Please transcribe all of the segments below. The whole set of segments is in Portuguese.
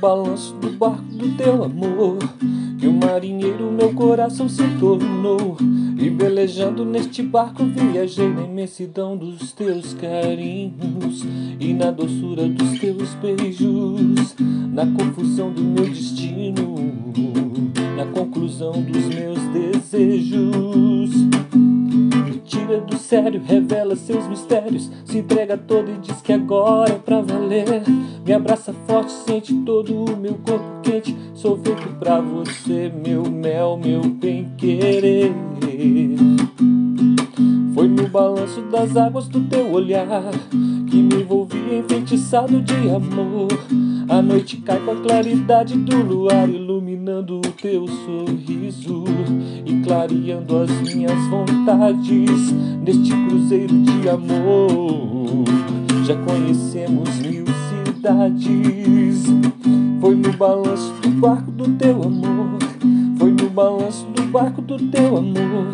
balanço do barco do teu amor que o marinheiro meu coração se tornou. E velejando neste barco viajei na imensidão dos teus carinhos e na doçura dos teus beijos, na confusão do meu destino, na conclusão dos meus desejos do sério, revela seus mistérios, se entrega todo e diz que agora é pra valer. Me abraça forte, sente todo o meu corpo quente. Sou feito pra você, meu mel, meu bem-querer. Foi no balanço das águas do teu olhar que me envolvi enfeitiçado de amor. A noite cai com a claridade do luar, iluminando o teu sorriso clareando as minhas vontades neste cruzeiro de amor. Já conhecemos mil cidades. Foi no balanço do barco do teu amor. Foi no balanço do barco do teu amor.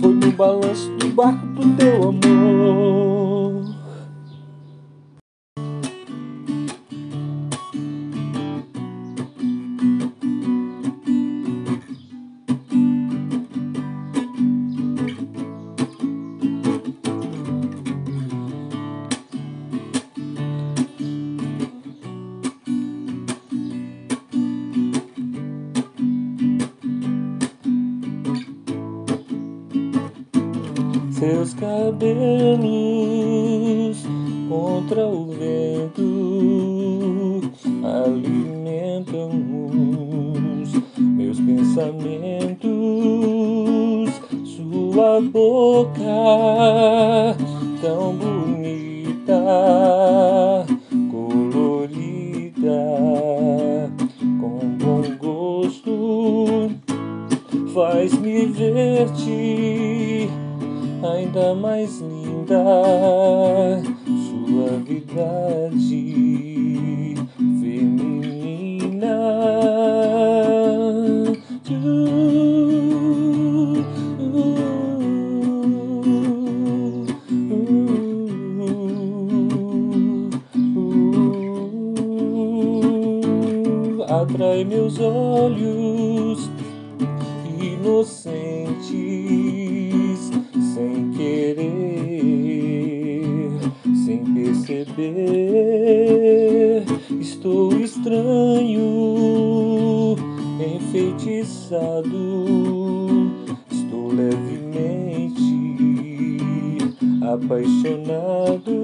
Foi no balanço do barco do teu amor. Cabelos contra o vento alimentam os meus pensamentos. Sua boca tão bonita, colorida, com bom gosto, faz-me ver-te ainda mais linda, suavidade perceber. Estou estranho, enfeitiçado. Estou levemente apaixonado.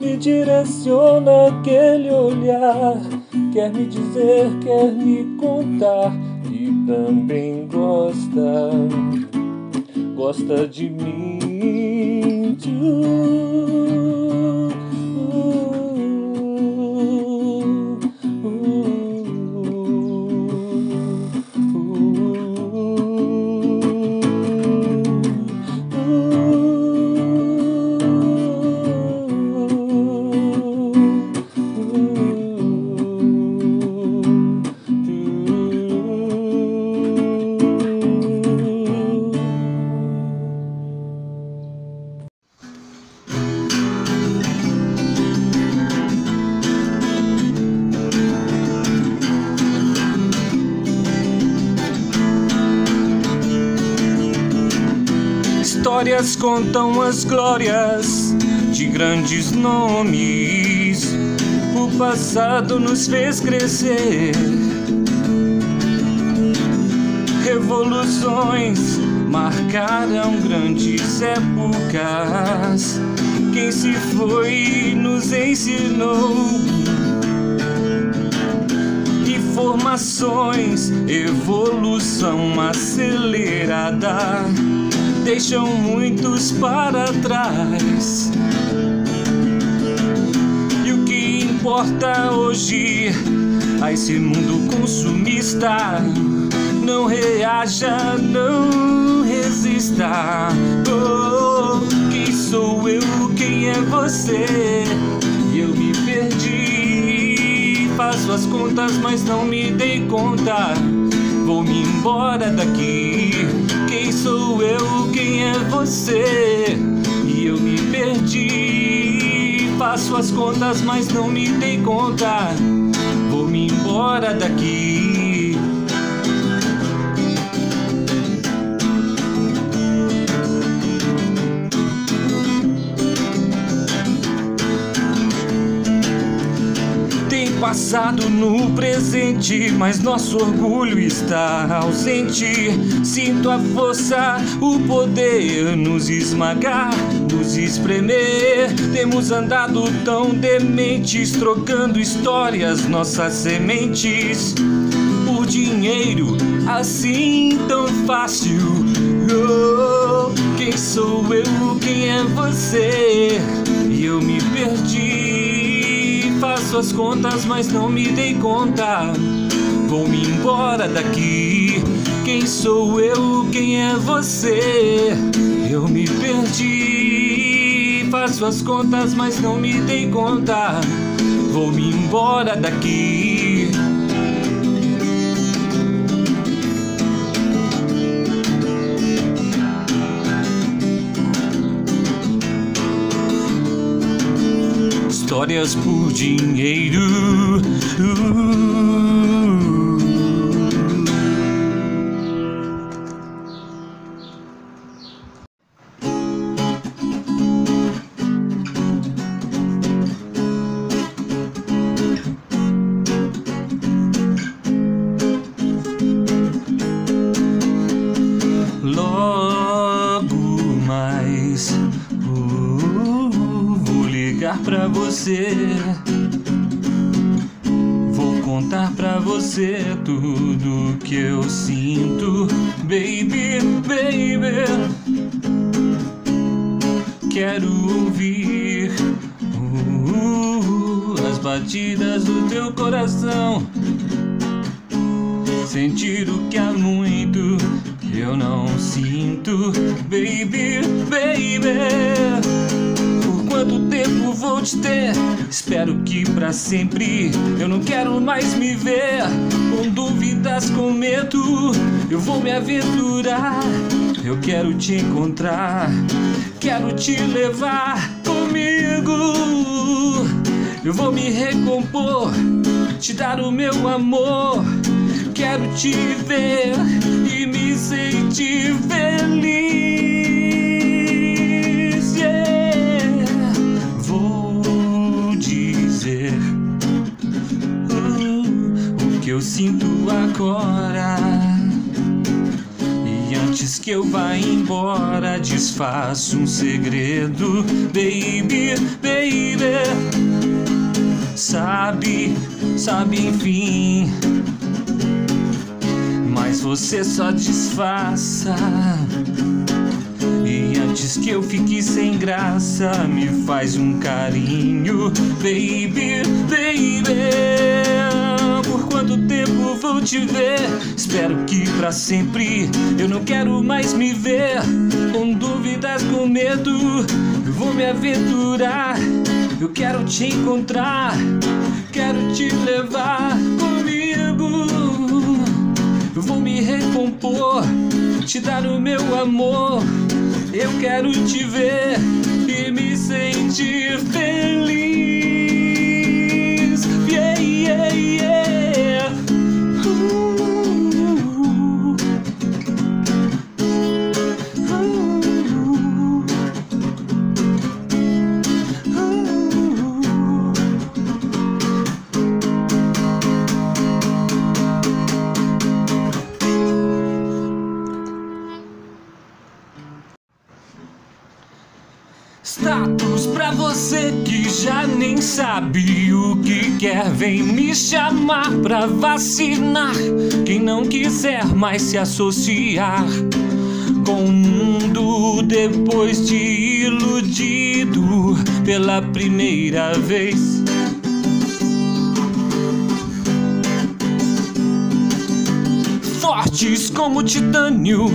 Me direciona aquele olhar, quer me dizer, quer me contar e também gosta, gosta de mim. you Histórias contam as glórias de grandes nomes. O passado nos fez crescer. Revoluções marcaram grandes épocas. Quem se foi nos ensinou informações, evolução acelerada deixam muitos para trás. E o que importa hoje a esse mundo consumista? Não reaja, não resista. Oh, quem sou eu? Quem é você? Eu me perdi. Faço as contas, mas não me dei conta. Vou me embora daqui. Quem sou eu? Quem é você? E eu me perdi. Faço as contas, mas não me dei conta. Vou me embora daqui. Passado no presente, mas nosso orgulho está ausente. Sinto a força, o poder nos esmagar, nos espremer. Temos andado tão dementes, trocando histórias, nossas sementes. Por dinheiro, assim tão fácil. Oh, quem sou eu? Quem é você? E eu me perdi faço as contas, mas não me dei conta. Vou-me embora daqui. Quem sou eu? Quem é você? Eu me perdi. Faço as contas, mas não me dei conta. Vou-me embora daqui. Histórias por dinheiro. Pra você. Vou contar pra você tudo que eu sinto, baby, baby. Quero ouvir uh, as batidas do teu coração. Sentir o que há muito eu não sinto, baby, baby tempo vou te ter? Espero que para sempre. Eu não quero mais me ver com dúvidas, com medo. Eu vou me aventurar. Eu quero te encontrar. Quero te levar comigo. Eu vou me recompor, te dar o meu amor. Quero te ver e me sentir feliz. Eu sinto agora. E antes que eu vá embora, desfaço um segredo, baby, baby. Sabe, sabe, enfim. Mas você só disfarça. E antes que eu fique sem graça, me faz um carinho, baby, baby te ver? Espero que para sempre. Eu não quero mais me ver com dúvidas, com medo. Eu vou me aventurar. Eu quero te encontrar. Quero te levar comigo. Eu vou me recompor, te dar o meu amor. Eu quero te ver e me sentir feliz. Status pra você que já nem sabe o que quer, vem me chamar pra vacinar. Quem não quiser mais se associar com o mundo depois de iludido pela primeira vez. Fortes como titânio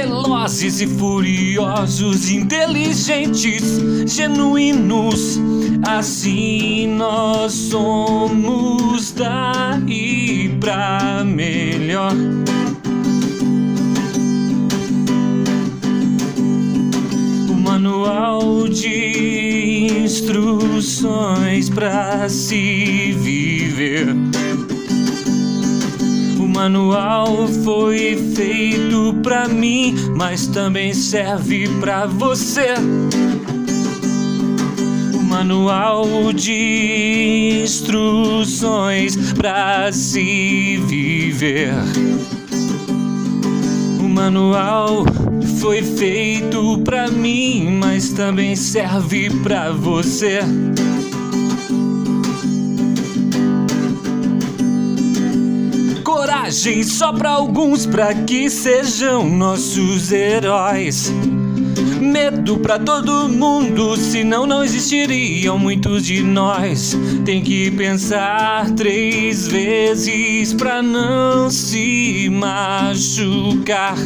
velozes e furiosos, inteligentes, genuínos. Assim nós somos daí pra melhor. O manual de instruções para se viver. O manual foi feito para mim, mas também serve para você manual de instruções para se viver. O manual foi feito para mim, mas também serve para você. Coragem só para alguns, para que sejam nossos heróis. Medo pra todo mundo, senão não existiriam muitos de nós. Tem que pensar três vezes pra não se machucar.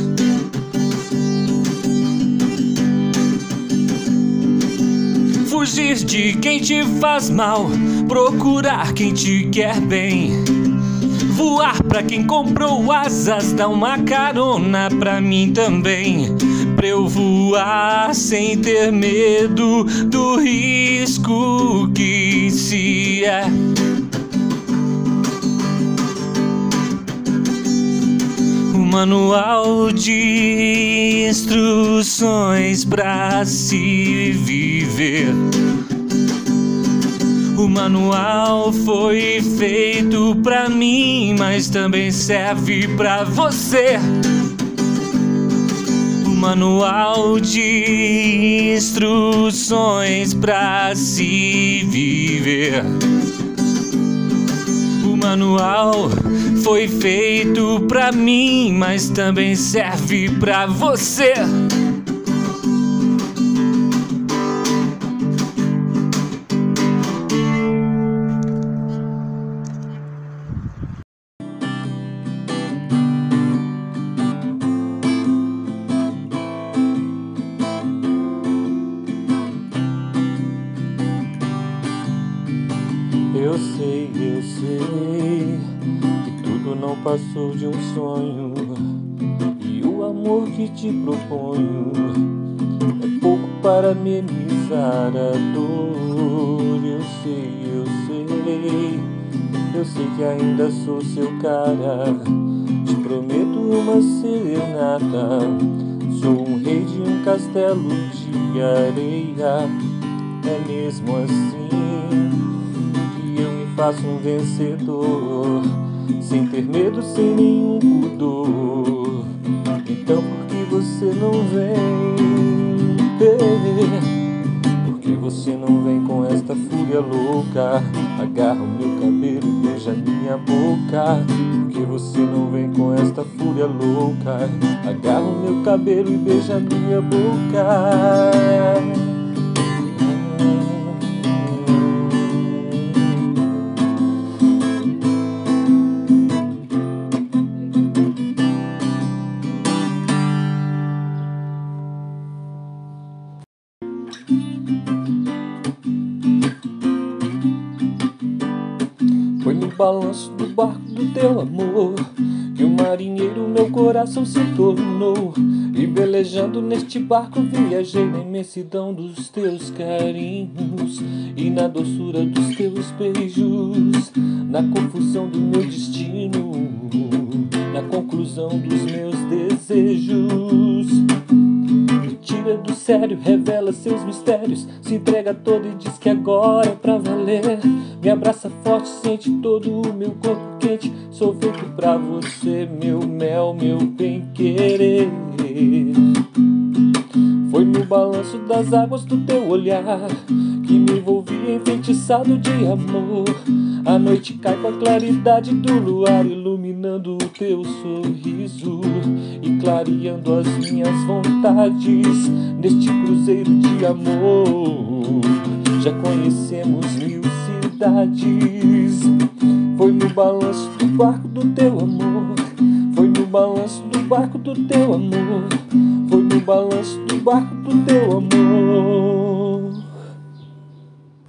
Fugir de quem te faz mal, procurar quem te quer bem. Voar pra quem comprou asas, dá uma carona pra mim também pra eu voar sem ter medo do risco que se é. Manual de instruções pra se viver. O manual foi feito pra mim, mas também serve pra você manual de instruções para se viver. O manual foi feito para mim, mas também serve para você. Passou de um sonho. E o amor que te proponho é pouco para amenizar a dor. Eu sei, eu sei, eu sei que ainda sou seu cara. Te prometo uma serenata. Sou um rei de um castelo de areia. É mesmo assim faço um vencedor, sem ter medo, sem nenhum pudor. Então por que você não vem? Por que você não vem com esta fúria louca? Agarra o meu cabelo e beija minha boca. Por que você não vem com esta fúria louca? Agarra o meu cabelo e beija minha boca. Balanço do barco do teu amor que o marinheiro meu coração se tornou. E velejando neste barco viajei na imensidão dos teus carinhos e na doçura dos teus beijos, na confusão do meu destino, na conclusão dos meus desejos tira do sério, revela seus mistérios, se entrega todo e diz que agora é pra valer. Me abraça forte, sente todo o meu corpo quente. Sou feito pra você, meu mel, meu bem querer. Foi no balanço das águas do teu olhar que me envolvi enfeitiçado de amor. A noite cai com a claridade do luar, iluminando o teu sorriso e clareando as minhas vontades neste cruzeiro de amor. Já conhecemos mil cidades. Foi no balanço do barco do teu amor. Foi no balanço do barco do teu amor. Foi no balanço do barco do teu amor.